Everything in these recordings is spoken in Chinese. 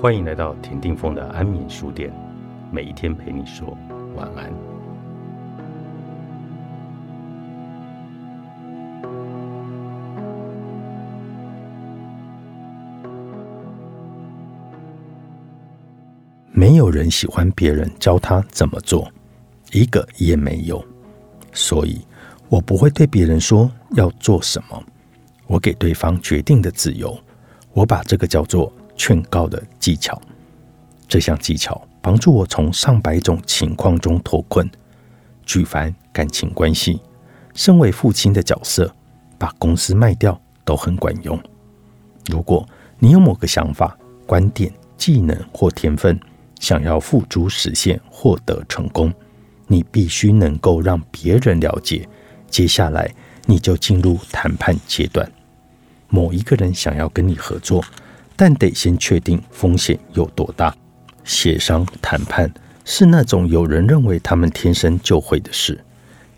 欢迎来到田定峰的安眠书店，每一天陪你说晚安。没有人喜欢别人教他怎么做，一个也没有，所以我不会对别人说要做什么，我给对方决定的自由，我把这个叫做。劝告的技巧，这项技巧帮助我从上百种情况中脱困。举凡感情关系，身为父亲的角色，把公司卖掉都很管用。如果你有某个想法、观点、技能或天分，想要付诸实现、获得成功，你必须能够让别人了解。接下来，你就进入谈判阶段。某一个人想要跟你合作。但得先确定风险有多大。协商谈判是那种有人认为他们天生就会的事，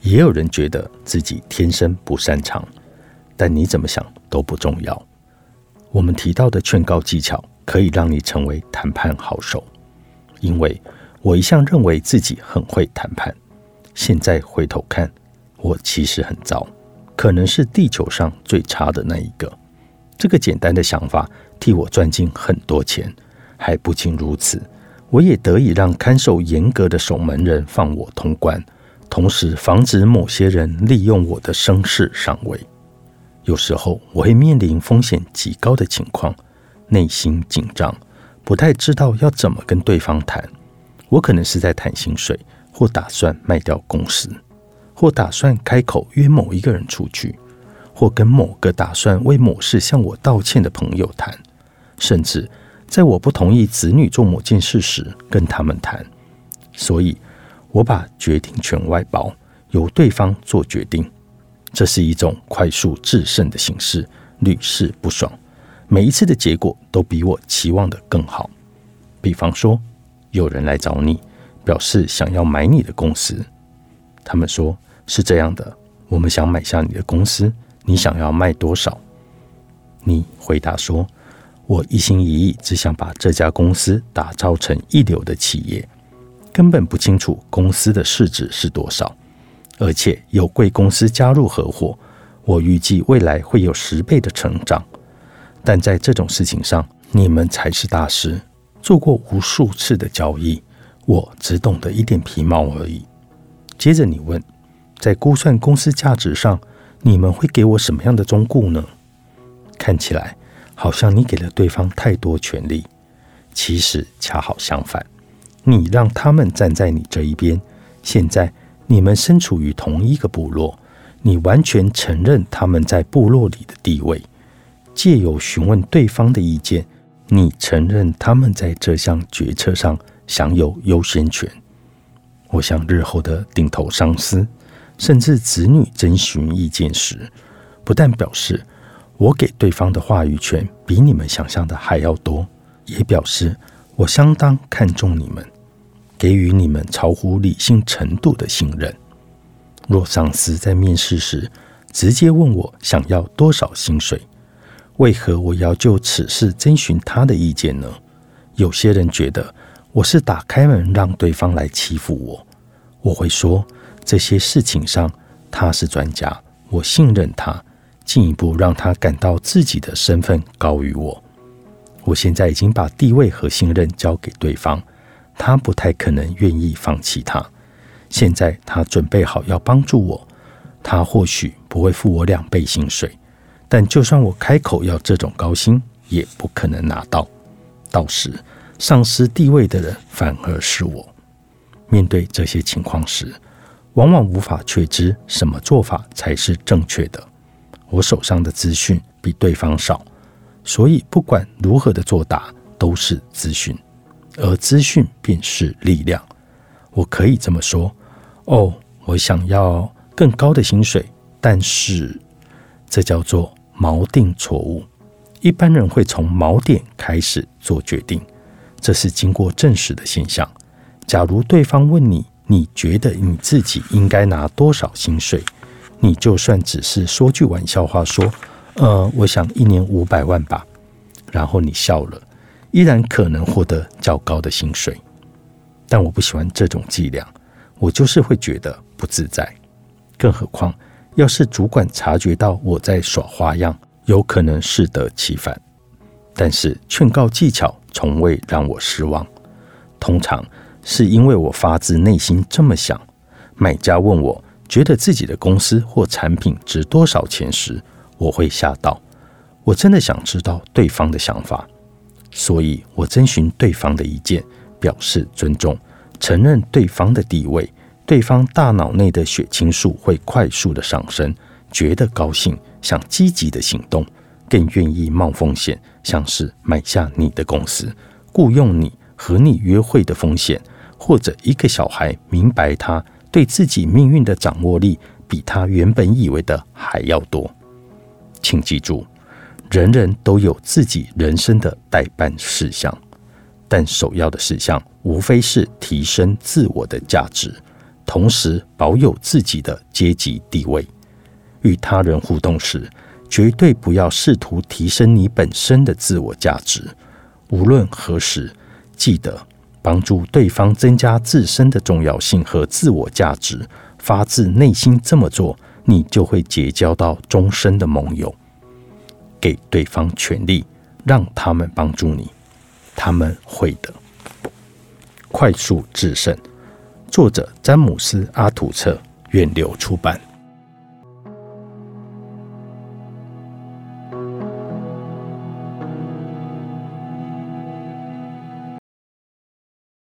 也有人觉得自己天生不擅长。但你怎么想都不重要。我们提到的劝告技巧可以让你成为谈判好手，因为我一向认为自己很会谈判。现在回头看，我其实很糟，可能是地球上最差的那一个。这个简单的想法。替我赚进很多钱，还不仅如此，我也得以让看守严格的守门人放我通关，同时防止某些人利用我的声势上位。有时候我会面临风险极高的情况，内心紧张，不太知道要怎么跟对方谈。我可能是在谈薪水，或打算卖掉公司，或打算开口约某一个人出去，或跟某个打算为某事向我道歉的朋友谈。甚至在我不同意子女做某件事时，跟他们谈。所以，我把决定权外包，由对方做决定。这是一种快速制胜的形式，屡试不爽。每一次的结果都比我期望的更好。比方说，有人来找你，表示想要买你的公司。他们说是这样的：我们想买下你的公司，你想要卖多少？你回答说。我一心一意只想把这家公司打造成一流的企业，根本不清楚公司的市值是多少。而且有贵公司加入合伙，我预计未来会有十倍的成长。但在这种事情上，你们才是大师，做过无数次的交易，我只懂得一点皮毛而已。接着你问，在估算公司价值上，你们会给我什么样的忠告呢？看起来。好像你给了对方太多权利，其实恰好相反，你让他们站在你这一边。现在你们身处于同一个部落，你完全承认他们在部落里的地位，借由询问对方的意见，你承认他们在这项决策上享有优先权。我想日后的顶头上司，甚至子女征询意见时，不但表示。我给对方的话语权比你们想象的还要多，也表示我相当看重你们，给予你们超乎理性程度的信任。若上司在面试时直接问我想要多少薪水，为何我要就此事征询他的意见呢？有些人觉得我是打开门让对方来欺负我。我会说这些事情上他是专家，我信任他。进一步让他感到自己的身份高于我。我现在已经把地位和信任交给对方，他不太可能愿意放弃他。现在他准备好要帮助我，他或许不会付我两倍薪水，但就算我开口要这种高薪，也不可能拿到。到时丧失地位的人反而是我。面对这些情况时，往往无法确知什么做法才是正确的。我手上的资讯比对方少，所以不管如何的作答都是资讯，而资讯便是力量。我可以这么说：哦，我想要更高的薪水，但是这叫做锚定错误。一般人会从锚点开始做决定，这是经过证实的现象。假如对方问你，你觉得你自己应该拿多少薪水？你就算只是说句玩笑话，说，呃，我想一年五百万吧，然后你笑了，依然可能获得较高的薪水。但我不喜欢这种伎俩，我就是会觉得不自在。更何况，要是主管察觉到我在耍花样，有可能适得其反。但是劝告技巧从未让我失望，通常是因为我发自内心这么想。买家问我觉得自己的公司或产品值多少钱时，我会吓到。我真的想知道对方的想法，所以我征询对方的意见，表示尊重，承认对方的地位。对方大脑内的血清素会快速的上升，觉得高兴，想积极的行动，更愿意冒风险，像是买下你的公司、雇佣你、和你约会的风险，或者一个小孩明白他对自己命运的掌握力比他原本以为的还要多。请记住。人人都有自己人生的代办事项，但首要的事项无非是提升自我的价值，同时保有自己的阶级地位。与他人互动时，绝对不要试图提升你本身的自我价值。无论何时，记得帮助对方增加自身的重要性和自我价值。发自内心这么做，你就会结交到终身的盟友。给对方权力，让他们帮助你，他们会的。快速制胜，作者詹姆斯·阿土策，远流出版。